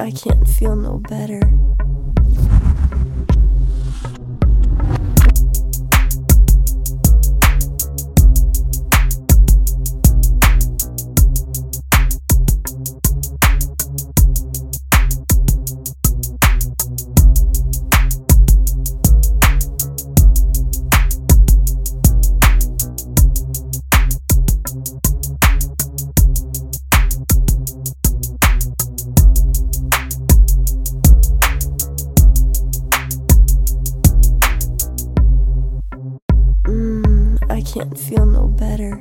I can't feel no better. can't feel no better.